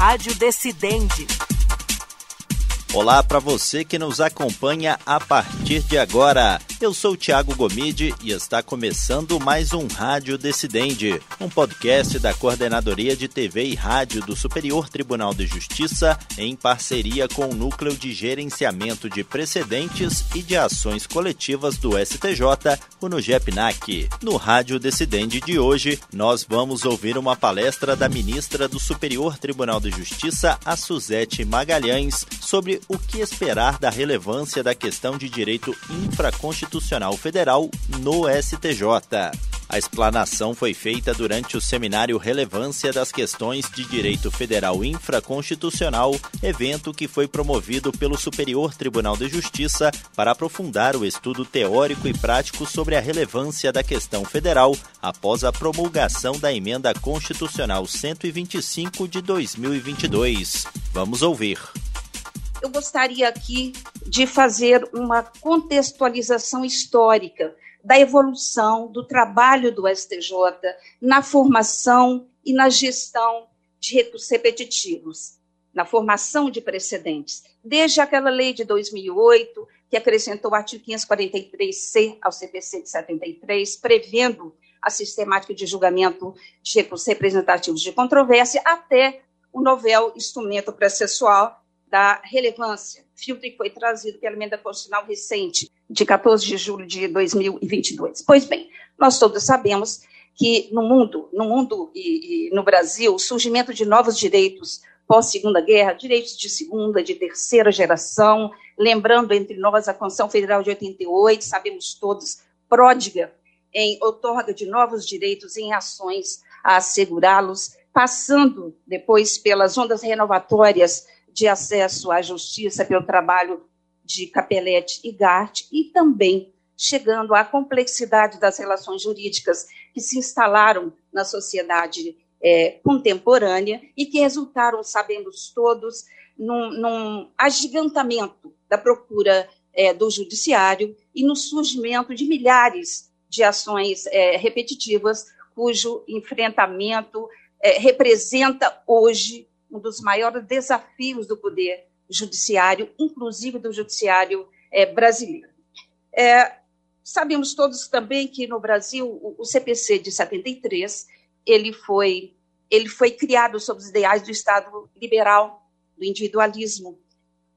Rádio Decidente. Olá para você que nos acompanha a partir de agora. Eu sou Tiago Gomide e está começando mais um Rádio Decidente, um podcast da Coordenadoria de TV e Rádio do Superior Tribunal de Justiça em parceria com o Núcleo de Gerenciamento de Precedentes e de Ações Coletivas do STJ, o NUGEPNAC. No Rádio Decidente de hoje, nós vamos ouvir uma palestra da ministra do Superior Tribunal de Justiça, a Suzete Magalhães, sobre o que esperar da relevância da questão de direito infraconstitucional federal no STJ. A explanação foi feita durante o seminário Relevância das Questões de Direito Federal Infraconstitucional, evento que foi promovido pelo Superior Tribunal de Justiça para aprofundar o estudo teórico e prático sobre a relevância da questão federal após a promulgação da Emenda Constitucional 125 de 2022. Vamos ouvir eu gostaria aqui de fazer uma contextualização histórica da evolução do trabalho do STJ na formação e na gestão de recursos repetitivos, na formação de precedentes, desde aquela lei de 2008, que acrescentou o artigo 543C ao CPC de 73, prevendo a sistemática de julgamento de recursos representativos de controvérsia, até o novel instrumento processual da relevância, filtro que foi trazido pela emenda constitucional recente, de 14 de julho de 2022. Pois bem, nós todos sabemos que no mundo, no mundo e, e no Brasil, o surgimento de novos direitos pós-segunda guerra, direitos de segunda, de terceira geração, lembrando entre nós a Constituição Federal de 88, sabemos todos, pródiga em outorga de novos direitos em ações a assegurá-los, passando depois pelas ondas renovatórias de acesso à justiça pelo trabalho de Capelletti e Gart, e também chegando à complexidade das relações jurídicas que se instalaram na sociedade é, contemporânea e que resultaram, sabemos todos, num, num agigantamento da procura é, do judiciário e no surgimento de milhares de ações é, repetitivas, cujo enfrentamento é, representa hoje um dos maiores desafios do poder judiciário, inclusive do judiciário é, brasileiro. É, sabemos todos também que no Brasil o, o, CPC de 73 ele foi ele foi criado sob os ideais do Estado liberal, do individualismo,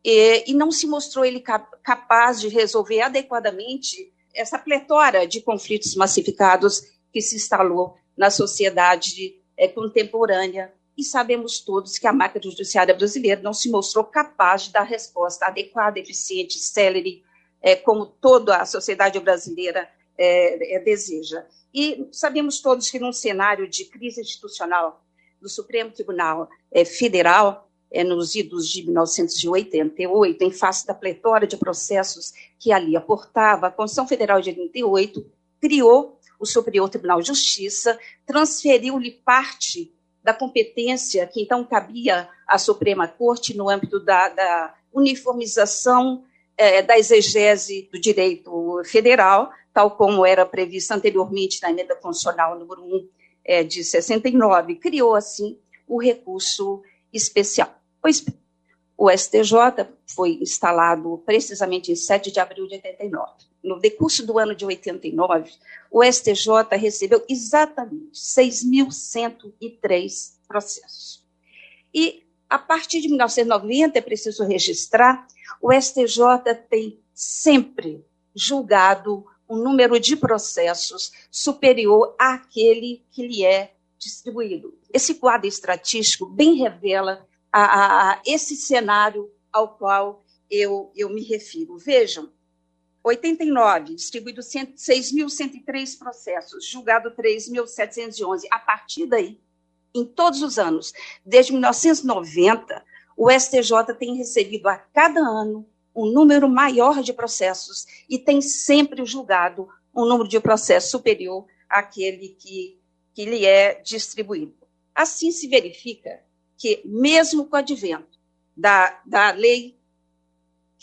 e, e não se mostrou ele capaz de resolver adequadamente essa pletora de conflitos massificados que se instalou na sociedade é, contemporânea e sabemos todos que a máquina judiciária brasileira não se mostrou capaz de dar resposta adequada, eficiente, célere, é, como toda a sociedade brasileira é, é, deseja. E sabemos todos que, num cenário de crise institucional do Supremo Tribunal é, Federal, é, nos idos de 1988, em face da pletora de processos que ali aportava, a Constituição Federal de 88 criou o Superior Tribunal de Justiça, transferiu-lhe parte da competência que então cabia à Suprema Corte no âmbito da, da uniformização é, da exegese do direito federal, tal como era previsto anteriormente na emenda constitucional número 1 é, de 69, criou assim o recurso especial. Pois o STJ foi instalado precisamente em 7 de abril de 89 no decurso do ano de 89, o STJ recebeu exatamente 6.103 processos. E, a partir de 1990, é preciso registrar, o STJ tem sempre julgado um número de processos superior àquele que lhe é distribuído. Esse quadro estatístico bem revela a, a, a esse cenário ao qual eu, eu me refiro. Vejam, 89, distribuído 6.103 processos, julgado 3.711. A partir daí, em todos os anos, desde 1990, o STJ tem recebido a cada ano um número maior de processos e tem sempre julgado um número de processos superior àquele que, que lhe é distribuído. Assim se verifica que, mesmo com o advento da, da lei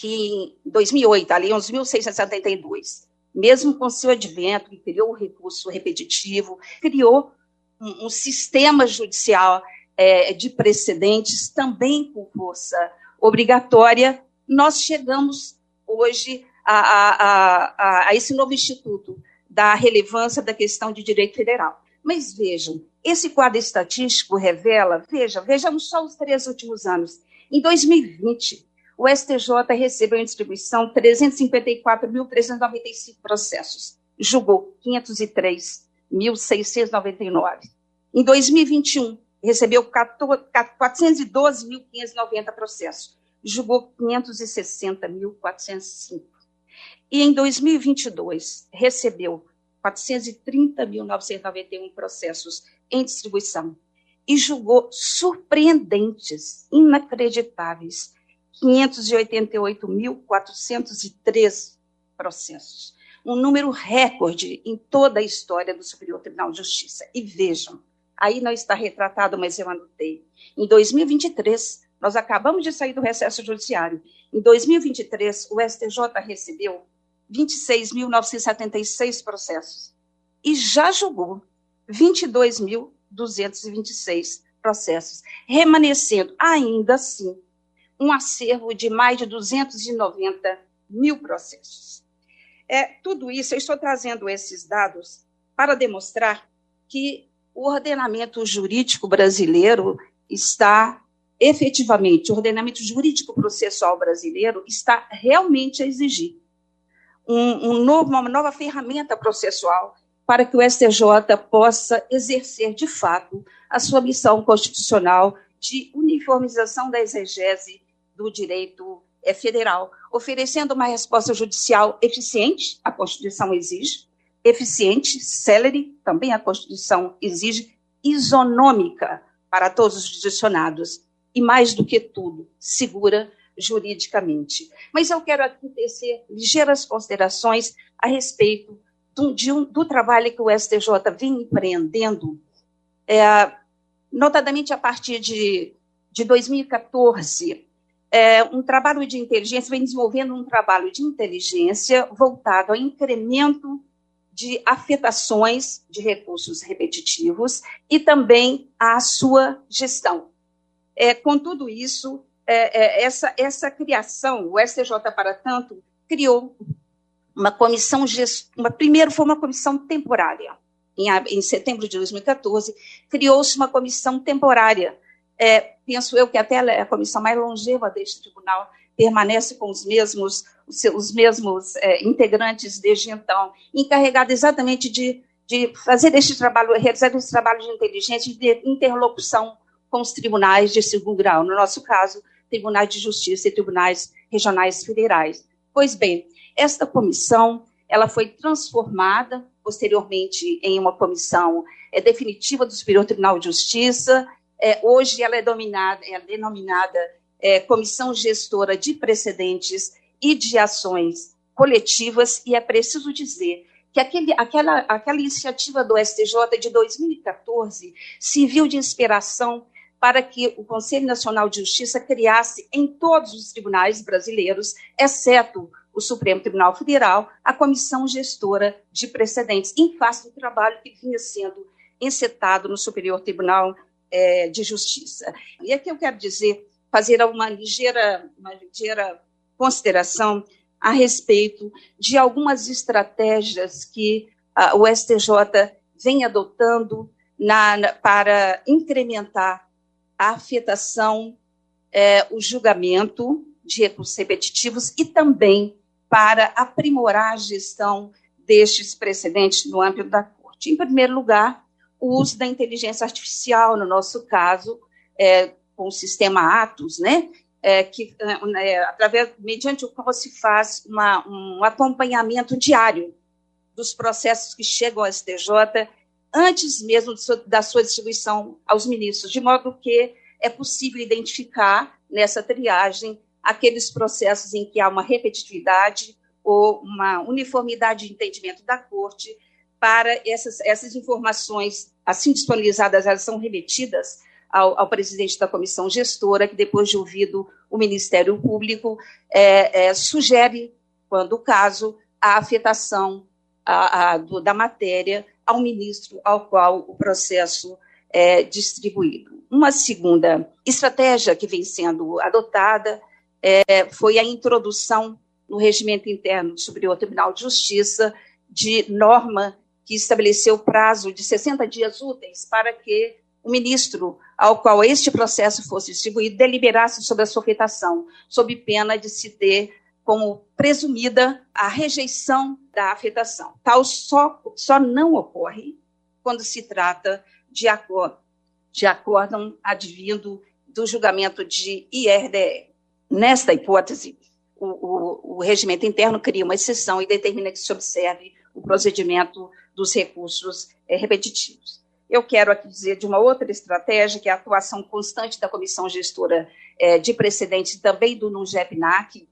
que em 2008, a Lei 11.672, mesmo com seu advento, criou o recurso repetitivo, criou um, um sistema judicial é, de precedentes, também com força obrigatória, nós chegamos hoje a, a, a, a esse novo instituto da relevância da questão de direito federal. Mas vejam, esse quadro estatístico revela, veja, vejamos só os três últimos anos. Em 2020, o STJ recebeu em distribuição 354.395 processos, julgou 503.699. Em 2021, recebeu 412.590 processos, julgou 560.405. E em 2022, recebeu 430.991 processos em distribuição e julgou surpreendentes, inacreditáveis, 588.403 processos. Um número recorde em toda a história do Superior Tribunal de Justiça. E vejam, aí não está retratado, mas eu anotei. Em 2023, nós acabamos de sair do recesso judiciário. Em 2023, o STJ recebeu 26.976 processos e já julgou 22.226 processos, remanescendo ainda assim um acervo de mais de 290 mil processos. É, tudo isso, eu estou trazendo esses dados para demonstrar que o ordenamento jurídico brasileiro está efetivamente, o ordenamento jurídico processual brasileiro está realmente a exigir um, um novo, uma nova ferramenta processual para que o STJ possa exercer, de fato, a sua missão constitucional de uniformização da exegese do direito é, federal, oferecendo uma resposta judicial eficiente, a Constituição exige, eficiente, célere, também a Constituição exige, isonômica para todos os judicionados, e mais do que tudo, segura juridicamente. Mas eu quero aqui tecer ligeiras considerações a respeito do, um, do trabalho que o STJ vem empreendendo, é, notadamente a partir de, de 2014, é, um trabalho de inteligência, vem desenvolvendo um trabalho de inteligência voltado ao incremento de afetações de recursos repetitivos e também à sua gestão. É, com tudo isso, é, é, essa, essa criação, o STJ, para tanto, criou uma comissão, uma, primeiro foi uma comissão temporária, em, em setembro de 2014, criou-se uma comissão temporária. É, penso eu que até a comissão mais longeva deste tribunal permanece com os mesmos, os, os mesmos é, integrantes desde então, encarregada exatamente de, de fazer este trabalho, realizar esse trabalho de inteligência, de interlocução com os tribunais de segundo grau, no nosso caso, tribunais de justiça e tribunais regionais federais. Pois bem, esta comissão ela foi transformada posteriormente em uma comissão é, definitiva do Superior Tribunal de Justiça. É, hoje ela é, dominada, é denominada é, Comissão Gestora de Precedentes e de Ações Coletivas, e é preciso dizer que aquele, aquela, aquela iniciativa do STJ de 2014 serviu de inspiração para que o Conselho Nacional de Justiça criasse em todos os tribunais brasileiros, exceto o Supremo Tribunal Federal, a comissão gestora de precedentes, em face do trabalho que vinha sendo encetado no Superior Tribunal é, de Justiça. E aqui eu quero dizer, fazer uma ligeira, uma ligeira consideração a respeito de algumas estratégias que a, o STJ vem adotando na, na, para incrementar a afetação, é, o julgamento de recursos repetitivos e também para aprimorar a gestão destes precedentes no âmbito da Corte. Em primeiro lugar, o uso da inteligência artificial, no nosso caso, é, com o sistema Atos, né, é, que, é, através, mediante o qual se faz uma, um acompanhamento diário dos processos que chegam ao STJ antes mesmo da sua distribuição aos ministros, de modo que é possível identificar nessa triagem aqueles processos em que há uma repetitividade ou uma uniformidade de entendimento da corte para essas, essas informações assim disponibilizadas, elas são remetidas ao, ao, presidente da comissão gestora, que depois de ouvido o Ministério Público, é, é, sugere, quando o caso, a afetação a, a, do, da matéria ao ministro ao qual o processo é distribuído. Uma segunda estratégia que vem sendo adotada é, foi a introdução no regimento interno do Superior Tribunal de Justiça de norma que estabeleceu prazo de 60 dias úteis para que o ministro ao qual este processo fosse distribuído deliberasse sobre a sua afetação, sob pena de se ter como presumida a rejeição da afetação. Tal só, só não ocorre quando se trata de acordo, de advindo do julgamento de IRDE. Nesta hipótese, o, o, o regimento interno cria uma exceção e determina que se observe o procedimento dos recursos é, repetitivos. Eu quero aqui dizer de uma outra estratégia, que é a atuação constante da Comissão Gestora é, de Precedentes também do NUGEP-NAC,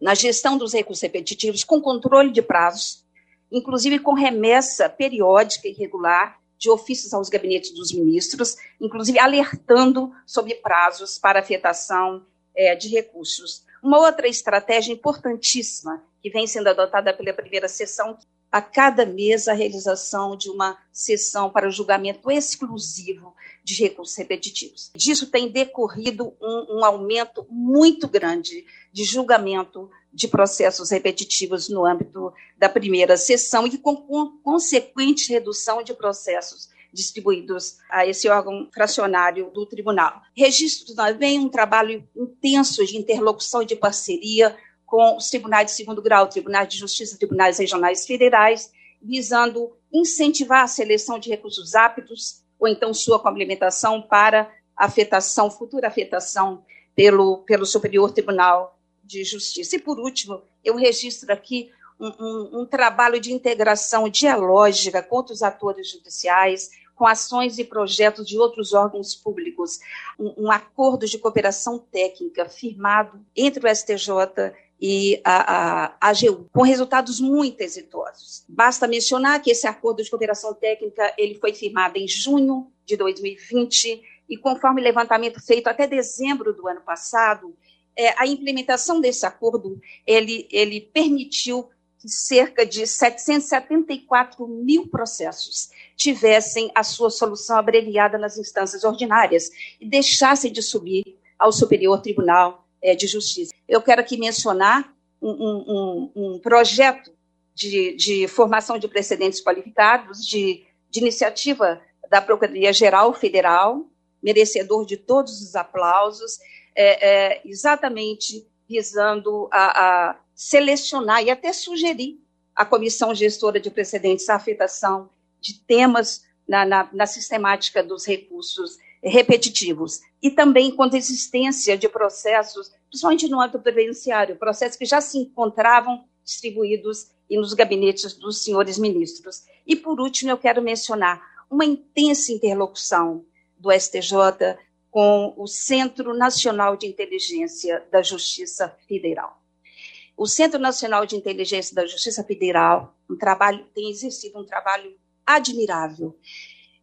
na gestão dos recursos repetitivos, com controle de prazos, inclusive com remessa periódica e regular de ofícios aos gabinetes dos ministros, inclusive alertando sobre prazos para afetação é, de recursos. Uma outra estratégia importantíssima que vem sendo adotada pela primeira sessão, a cada mês a realização de uma sessão para o julgamento exclusivo de recursos repetitivos. Disso tem decorrido um, um aumento muito grande de julgamento de processos repetitivos no âmbito da primeira sessão e com, com consequente redução de processos distribuídos a esse órgão fracionário do tribunal. Registro também um trabalho intenso de interlocução e de parceria com os tribunais de segundo grau, tribunais de justiça, tribunais regionais federais, visando incentivar a seleção de recursos aptos ou então sua complementação para afetação, futura afetação pelo, pelo Superior Tribunal de Justiça. E, por último, eu registro aqui um, um, um trabalho de integração dialógica com outros atores judiciais, com ações e projetos de outros órgãos públicos, um, um acordo de cooperação técnica firmado entre o STJ e a, a, AGU, com resultados muito exitosos. Basta mencionar que esse acordo de cooperação técnica ele foi firmado em junho de 2020 e conforme levantamento feito até dezembro do ano passado, é, a implementação desse acordo ele, ele permitiu que cerca de 774 mil processos tivessem a sua solução abreviada nas instâncias ordinárias e deixassem de subir ao Superior Tribunal é, de Justiça. Eu quero aqui mencionar um, um, um projeto de, de, formação de precedentes qualificados, de, de iniciativa da Procuradoria-Geral Federal, merecedor de todos os aplausos, é, é, exatamente visando a, a, selecionar e até sugerir à comissão gestora de precedentes a afetação de temas na, na, na sistemática dos recursos repetitivos e também quanto à existência de processos, principalmente no âmbito previdenciário, processos que já se encontravam distribuídos e nos gabinetes dos senhores ministros. E, por último, eu quero mencionar uma intensa interlocução do STJ com o Centro Nacional de Inteligência da Justiça Federal. O Centro Nacional de Inteligência da Justiça Federal um trabalho, tem exercido um trabalho admirável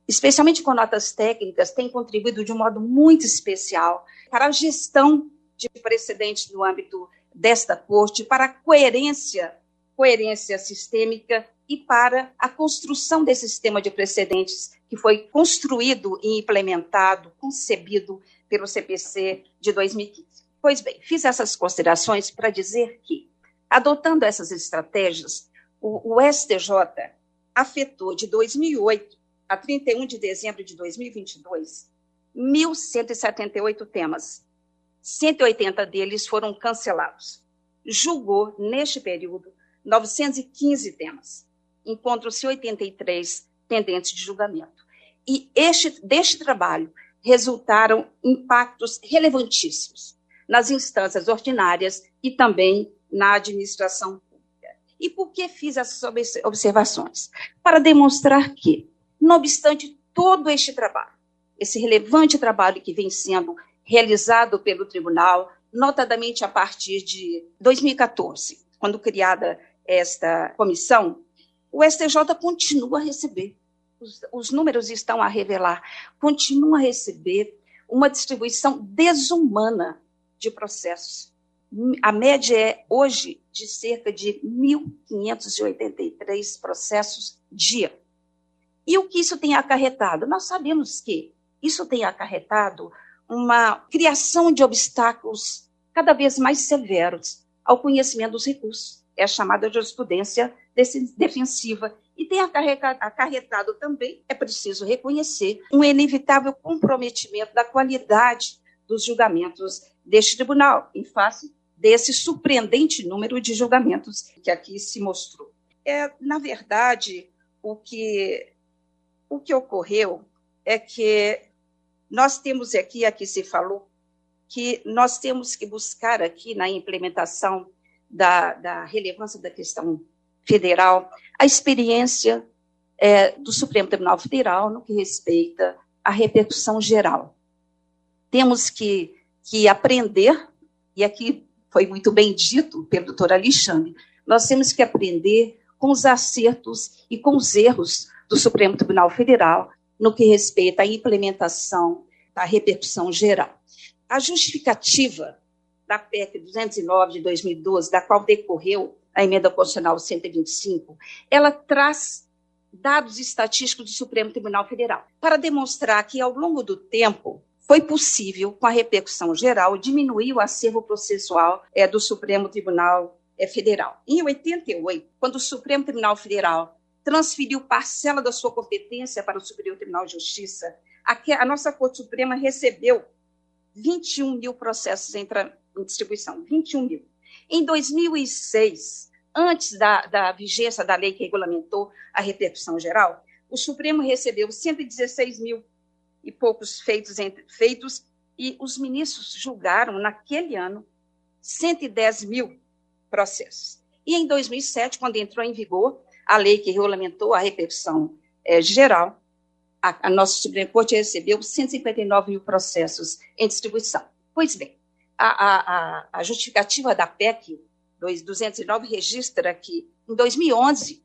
especialmente com notas técnicas, tem contribuído de um modo muito especial para a gestão de precedentes no âmbito desta corte, para a coerência, coerência sistêmica e para a construção desse sistema de precedentes que foi construído e implementado, concebido pelo CPC de 2015. Pois bem, fiz essas considerações para dizer que, adotando essas estratégias, o, o STJ afetou de 2008 a 31 de dezembro de 2022, 1.178 temas. 180 deles foram cancelados. Julgou, neste período, 915 temas. Encontram-se 83 pendentes de julgamento. E este, deste trabalho resultaram impactos relevantíssimos nas instâncias ordinárias e também na administração pública. E por que fiz essas observações? Para demonstrar que não obstante todo este trabalho, esse relevante trabalho que vem sendo realizado pelo tribunal, notadamente a partir de 2014, quando criada esta comissão, o STJ continua a receber, os, os números estão a revelar, continua a receber uma distribuição desumana de processos. A média é hoje de cerca de 1.583 processos dia. E o que isso tem acarretado? Nós sabemos que Isso tem acarretado uma criação de obstáculos cada vez mais severos ao conhecimento dos recursos. É a chamada jurisprudência defensiva. E tem acarretado também, é preciso reconhecer, um inevitável comprometimento da qualidade dos julgamentos deste tribunal, em face desse surpreendente número de julgamentos que aqui se mostrou. É, na verdade, o que, o que ocorreu é que nós temos aqui, aqui se falou, que nós temos que buscar aqui na implementação da, da relevância da questão federal a experiência é, do Supremo Tribunal Federal no que respeita à repercussão geral. Temos que, que aprender, e aqui foi muito bem dito pelo doutor Alexandre, nós temos que aprender com os acertos e com os erros do Supremo Tribunal Federal no que respeita à implementação da repercussão geral. A justificativa da PEC 209 de 2012, da qual decorreu a emenda constitucional 125, ela traz dados estatísticos do Supremo Tribunal Federal para demonstrar que, ao longo do tempo, foi possível, com a repercussão geral, diminuir o acervo processual é, do Supremo Tribunal é, Federal. Em 88, quando o Supremo Tribunal Federal transferiu parcela da sua competência para o Superior Tribunal de Justiça, a, nossa Corte Suprema recebeu 21 mil processos em, em distribuição, 21 mil. Em 2006, antes da, da vigência da lei que regulamentou a repercussão geral, o Supremo recebeu 116 mil e poucos feitos, entre, feitos e os ministros julgaram, naquele ano, 110 mil processos. E em 2007, quando entrou em vigor a lei que regulamentou a repercussão é, geral, a, a nossa Suprema Corte recebeu 159 mil processos em distribuição. Pois bem, a, a, a justificativa da PEC 209 registra que, em 2011,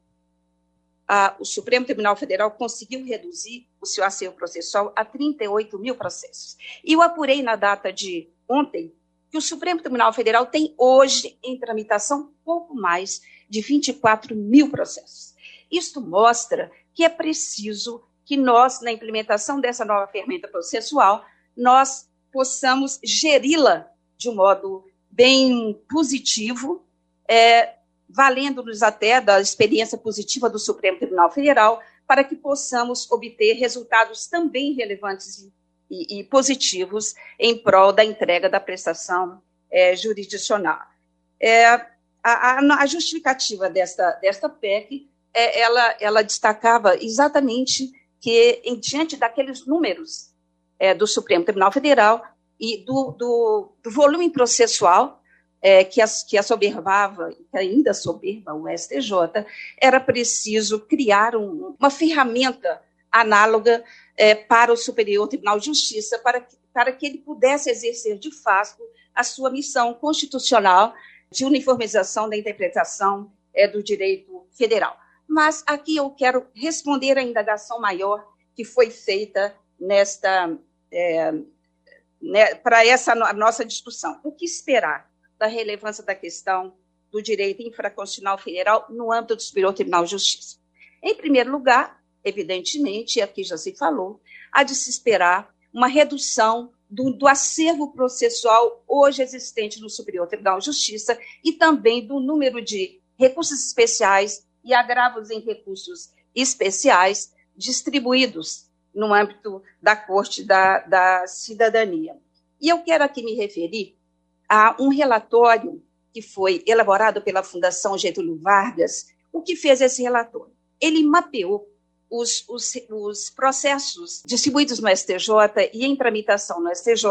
a, o Supremo Tribunal Federal conseguiu reduzir o seu acervo processual a 38 mil processos. E eu apurei na data de ontem que o Supremo Tribunal Federal tem hoje em tramitação pouco mais de 24 mil processos. Isto mostra que é preciso que nós, na implementação dessa nova ferramenta processual, nós possamos geri-la de um modo bem positivo, é, valendo-nos até da experiência positiva do Supremo Tribunal Federal, para que possamos obter resultados também relevantes e, e positivos em prol da entrega da prestação é, jurisdicional. É, a, a, a, justificativa desta, desta PEC, é, ela, ela destacava exatamente que, em diante daqueles números é, do Supremo Tribunal Federal e do, do, do volume processual é, que, as, que assoberbava, que ainda soberba o STJ, era preciso criar um, uma ferramenta análoga é, para o Superior Tribunal de Justiça, para que, para que ele pudesse exercer de fato a sua missão constitucional de uniformização da interpretação é, do direito federal. Mas aqui eu quero responder à indagação maior que foi feita nesta é, né, para essa nossa discussão. O que esperar da relevância da questão do direito infraconstitucional federal no âmbito do Superior Tribunal de Justiça? Em primeiro lugar, evidentemente, e aqui já se falou, há de se esperar uma redução do, do, acervo processual hoje existente no Superior Tribunal de Justiça e também do número de recursos especiais e agravos em recursos especiais distribuídos no âmbito da Corte da, da Cidadania. E eu quero aqui me referir a um relatório que foi elaborado pela Fundação Getúlio Vargas. O que fez esse relatório? Ele mapeou os, os, os processos distribuídos no STJ e em tramitação no STJ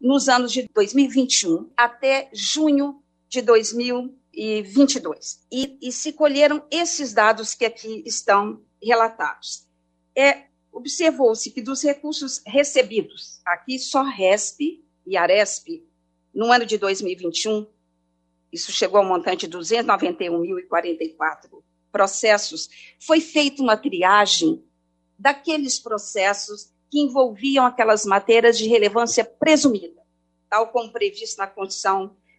nos anos de 2021 até junho de 2022. E, e se colheram esses dados que aqui estão relatados. É, Observou-se que dos recursos recebidos, aqui só RESP e ARESP, no ano de 2021, isso chegou ao montante de 291.044 processos, foi feita uma triagem daqueles processos que envolviam aquelas matérias de relevância presumida, tal como previsto na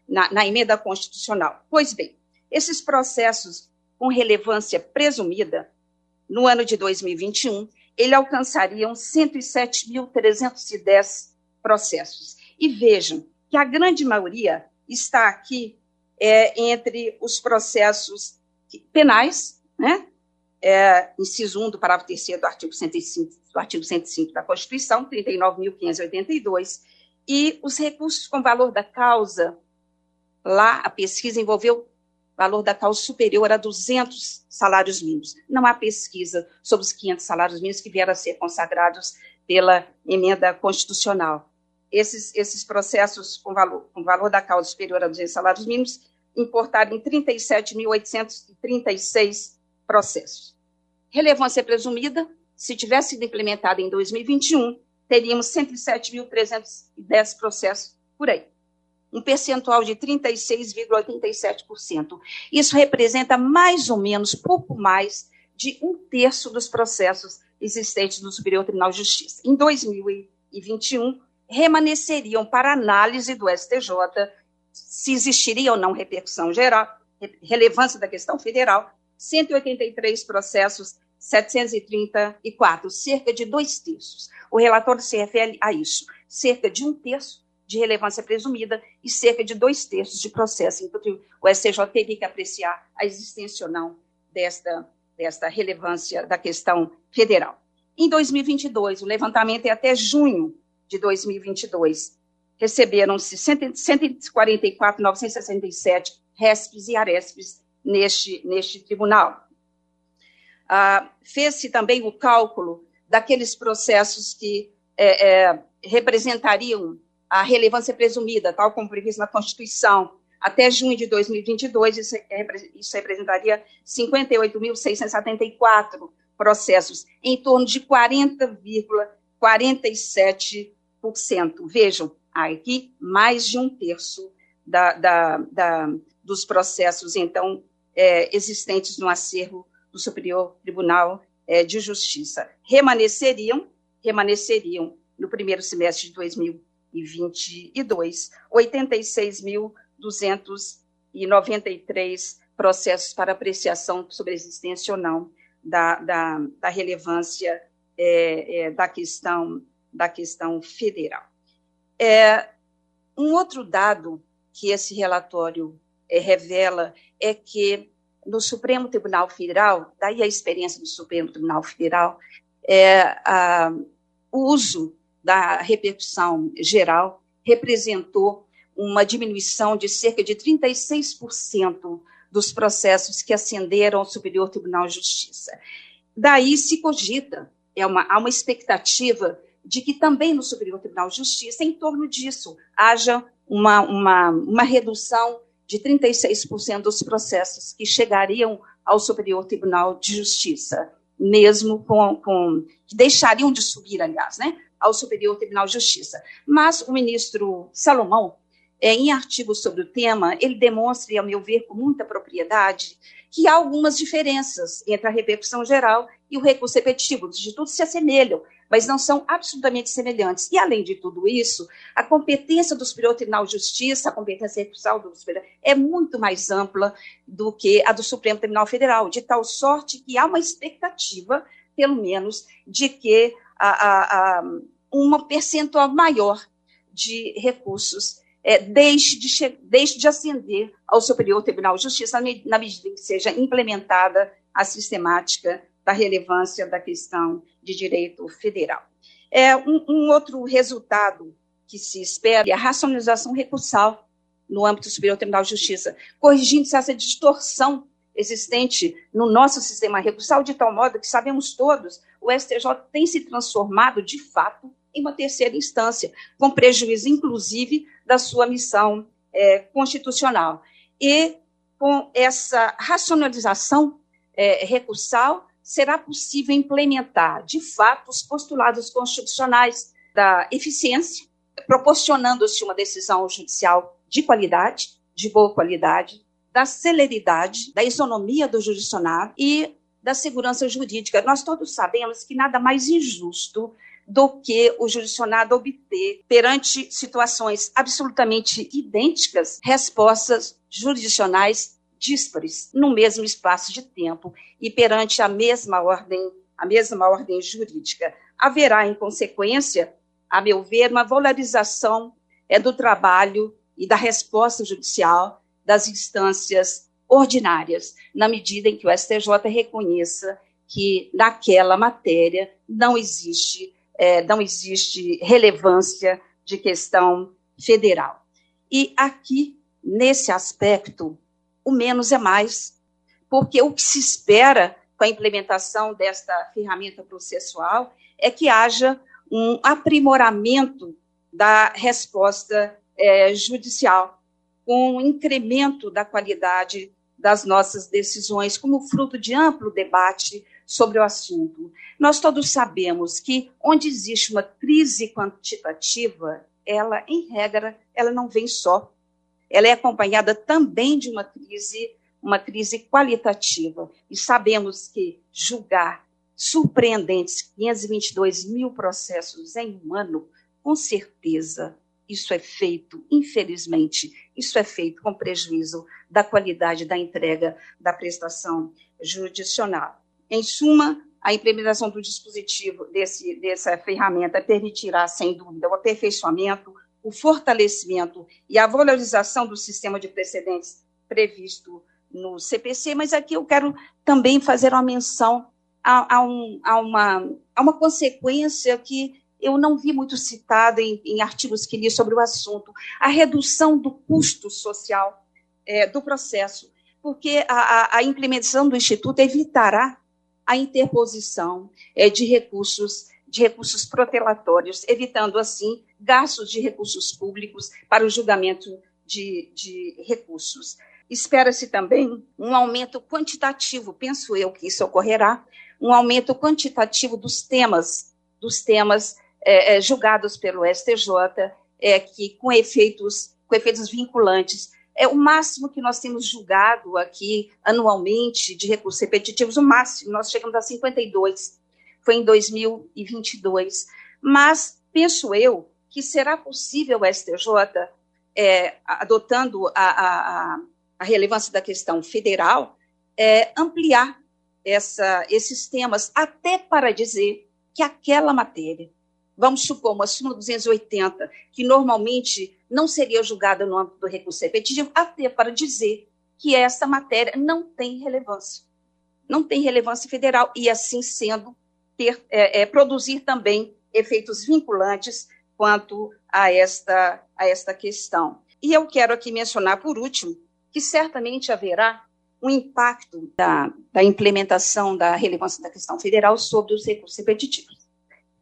na, na emenda constitucional. Pois bem, esses processos com relevância presumida, no ano de 2021, ele alcançaria 107.310 processos. E vejam que a grande maioria está aqui é, entre os processos penais, né? É, inciso 1 do parágrafo 3 do artigo 105, do artigo 105 da Constituição, 39.582, e os recursos com valor da causa, lá a pesquisa envolveu valor da causa superior a 200 salários mínimos. Não há pesquisa sobre os 500 salários mínimos que vieram a ser consagrados pela emenda constitucional. Esses, esses processos com valor, com valor da causa superior a 200 salários mínimos importaram em 37.836 processos. Relevância presumida, se tivesse sido implementada em 2021, teríamos 107.310 processos por aí um percentual de 36,87%. Isso representa mais ou menos, pouco mais de um terço dos processos existentes no Superior Tribunal de Justiça. Em 2021, remanesceriam para análise do STJ se existiria ou não repercussão geral, relevância da questão federal, 183 processos, 734, cerca de dois terços. O relatório se refere a isso, cerca de um terço de relevância presumida e cerca de dois terços de processo. O STJ teria que apreciar a existência ou não desta, desta relevância da questão federal. Em 2022, o levantamento é até junho de 2022. Receberam-se 144.967 RESPs e ARESPs neste, neste tribunal. Ah, Fez-se também o cálculo daqueles processos que é, é, representariam a relevância presumida, tal como previsto na Constituição, até junho de 2022, isso, é, isso representaria 58.674 processos, em torno de 40,47%. Vejam, aqui mais de um terço da, da, da, dos processos, então, é, existentes no acervo do Superior Tribunal é, de Justiça. Remanesceriam, remanesceriam no primeiro semestre de 2022, 2022, 86.293 processos para apreciação sobre a existência ou não da, da, da relevância é, é, da, questão, da questão federal. É, um outro dado que esse relatório é, revela é que no Supremo Tribunal Federal, daí a experiência do Supremo Tribunal Federal, é, a, o uso da repercussão geral representou uma diminuição de cerca de 36% dos processos que ascenderam ao Superior Tribunal de Justiça. Daí se cogita, é uma, há uma expectativa de que também no Superior Tribunal de Justiça, em torno disso, haja uma, uma, uma redução de 36% dos processos que chegariam ao Superior Tribunal de Justiça, mesmo com, com que deixariam de subir, aliás, né? ao Superior Tribunal de Justiça. Mas o ministro Salomão, é, em artigos sobre o tema, ele demonstra, e ao meu ver, com muita propriedade, que há algumas diferenças entre a repercussão geral e o recurso repetitivo. Os institutos se assemelham, mas não são absolutamente semelhantes. E, além de tudo isso, a competência do Superior Tribunal de Justiça, a competência recursal do Superior, é muito mais ampla do que a do Supremo Tribunal Federal, de tal sorte que há uma expectativa, pelo menos, de que a, a, a uma percentual maior de recursos é, deixe, de, deixe de ascender ao Superior Tribunal de Justiça na medida em que seja implementada a sistemática da relevância da questão de direito federal. É, um, um outro resultado que se espera é a racionalização recursal no âmbito do Superior Tribunal de Justiça, corrigindo-se essa distorção existente no nosso sistema recursal, de tal modo que sabemos todos, o STJ tem se transformado, de fato, em uma terceira instância, com prejuízo, inclusive, da sua missão é, constitucional. E com essa racionalização é, recursal, será possível implementar, de fato, os postulados constitucionais da eficiência, proporcionando-se uma decisão judicial de qualidade, de boa qualidade, da celeridade, da isonomia do judicionário e da segurança jurídica. Nós todos sabemos que nada mais injusto do que o judicionado obter, perante situações absolutamente idênticas, respostas jurisdicionais díspares no mesmo espaço de tempo e perante a mesma ordem a mesma ordem jurídica. Haverá, em consequência, a meu ver, uma valorização é, do trabalho e da resposta judicial das instâncias ordinárias, na medida em que o STJ reconheça que naquela matéria não existe, é, não existe relevância de questão federal. E aqui, nesse aspecto, o menos é mais, porque o que se espera com a implementação desta ferramenta processual é que haja um aprimoramento da resposta é, judicial, com um incremento da qualidade das nossas decisões, como fruto de amplo debate sobre o assunto. Nós todos sabemos que onde existe uma crise quantitativa, ela, em regra, ela não vem só. Ela é acompanhada também de uma crise, uma crise qualitativa. E sabemos que julgar surpreendentes 522 mil processos em um ano, com certeza isso é feito, infelizmente, isso é feito com prejuízo da qualidade da entrega da prestação judicional. Em suma, a implementação do dispositivo desse, dessa ferramenta permitirá, sem dúvida, o aperfeiçoamento, o fortalecimento e a valorização do sistema de precedentes previsto no CPC, mas aqui eu quero também fazer uma menção a, a, um, a, uma, a uma consequência que eu não vi muito citada em, em, artigos que li sobre o assunto, a redução do custo social é, do processo, porque a, a, implementação do Instituto evitará a interposição é, de recursos de recursos protelatórios, evitando assim gastos de recursos públicos para o julgamento de, de recursos. Espera-se também um aumento quantitativo, penso eu que isso ocorrerá, um aumento quantitativo dos temas, dos temas é, é, julgados pelo STJ, é, que com efeitos, com efeitos vinculantes. É o máximo que nós temos julgado aqui anualmente de recursos repetitivos, o máximo, nós chegamos a 52, foi em 2022. Mas penso eu que será possível o STJ, é, adotando a, a, a, relevância da questão federal, é, ampliar essa, esses temas, até para dizer que aquela matéria vamos supor, uma súmula 280, que normalmente não seria julgada no âmbito do recurso repetitivo, até para dizer que essa matéria não tem relevância. Não tem relevância federal, e assim sendo, ter, é, é, produzir também efeitos vinculantes quanto a esta, a esta questão. E eu quero aqui mencionar, por último, que certamente haverá um impacto da, da implementação da relevância da questão federal sobre os recursos repetitivos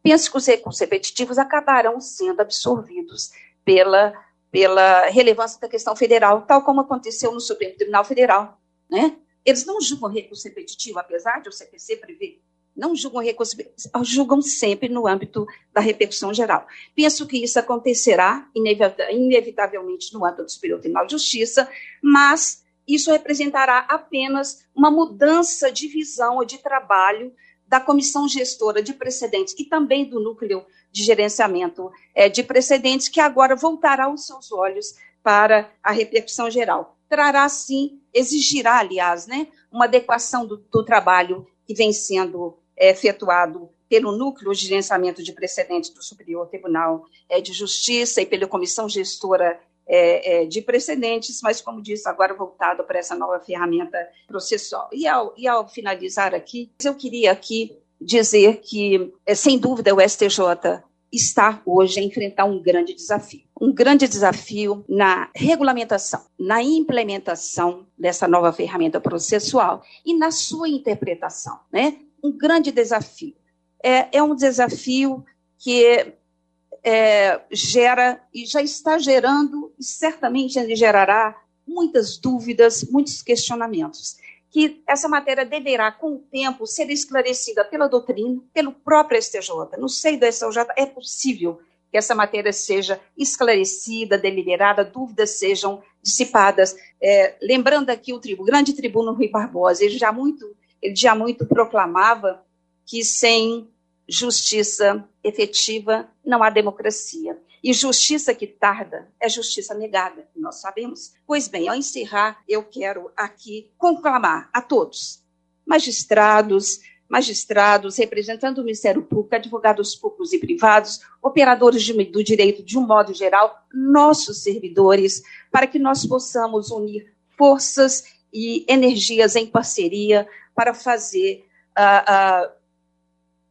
penso que os recursos repetitivos acabarão sendo absorvidos pela, pela relevância da questão federal, tal como aconteceu no Supremo Tribunal Federal. Né? Eles não julgam recurso repetitivo, apesar de o CPC prever, não julgam recurso, julgam sempre no âmbito da repercussão geral. Penso que isso acontecerá inevitavelmente no âmbito do Superior Tribunal de Justiça, mas isso representará apenas uma mudança de visão ou de trabalho da comissão gestora de precedentes e também do núcleo de gerenciamento é, de precedentes, que agora voltará os seus olhos para a repercussão geral. Trará, sim, exigirá, aliás, né, uma adequação do, do trabalho que vem sendo é, efetuado pelo Núcleo de Gerenciamento de Precedentes do Superior Tribunal é, de Justiça e pela Comissão Gestora é, é, de precedentes, mas, como disse, agora voltado para essa nova ferramenta processual. E ao, e ao finalizar aqui, eu queria aqui dizer que, sem dúvida, o STJ está hoje a enfrentar um grande desafio. Um grande desafio na regulamentação, na implementação dessa nova ferramenta processual e na sua interpretação. Né? Um grande desafio. É, é um desafio que é, gera e já está gerando, e certamente ele gerará muitas dúvidas, muitos questionamentos. Que essa matéria deverá, com o tempo, ser esclarecida pela doutrina, pelo próprio STJ. No seio do STJ é possível que essa matéria seja esclarecida, deliberada, dúvidas sejam dissipadas. É, lembrando aqui o, tribo, grande tribuno Rui Barbosa, ele já muito, ele já muito proclamava que sem justiça efetiva, não há democracia. E justiça que tarda é justiça negada, nós sabemos. Pois bem, ao encerrar, eu quero aqui conclamar a todos, magistrados, magistrados, representando o Ministério Público, advogados públicos e privados, operadores de, do direito de um modo geral, nossos servidores, para que nós possamos unir forças e energias em parceria para fazer uh, uh,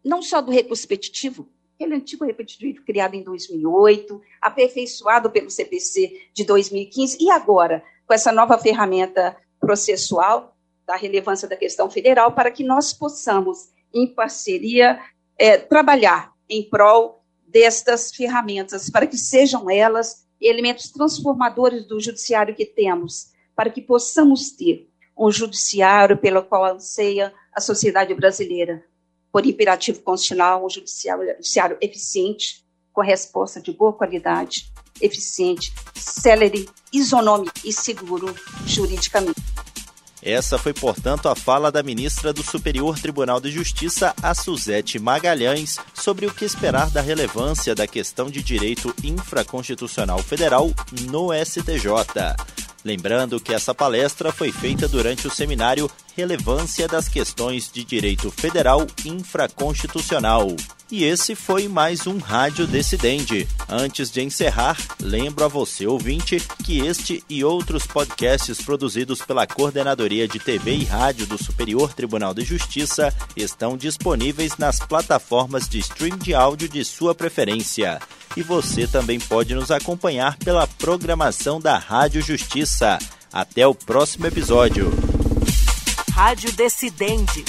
não só do recurso repetitivo, aquele antigo repetitivo criado em 2008, aperfeiçoado pelo CPC de 2015, e agora, com essa nova ferramenta processual, da relevância da questão federal, para que nós possamos, em parceria, é, trabalhar em prol destas ferramentas, para que sejam elas elementos transformadores do judiciário que temos, para que possamos ter um judiciário pelo qual anseia a sociedade brasileira, por imperativo constitucional, um judiciário, judiciário eficiente, com resposta de boa qualidade, eficiente, célere, isonômico e seguro juridicamente. Essa foi, portanto, a fala da ministra do Superior Tribunal de Justiça, a Suzete Magalhães, sobre o que esperar da relevância da questão de direito infraconstitucional federal no STJ. Lembrando que essa palestra foi feita durante o seminário Relevância das Questões de Direito Federal Infraconstitucional. E esse foi mais um Rádio Decidente. Antes de encerrar, lembro a você, ouvinte, que este e outros podcasts produzidos pela Coordenadoria de TV e Rádio do Superior Tribunal de Justiça estão disponíveis nas plataformas de stream de áudio de sua preferência. E você também pode nos acompanhar pela programação da Rádio Justiça. Até o próximo episódio. Rádio Decidente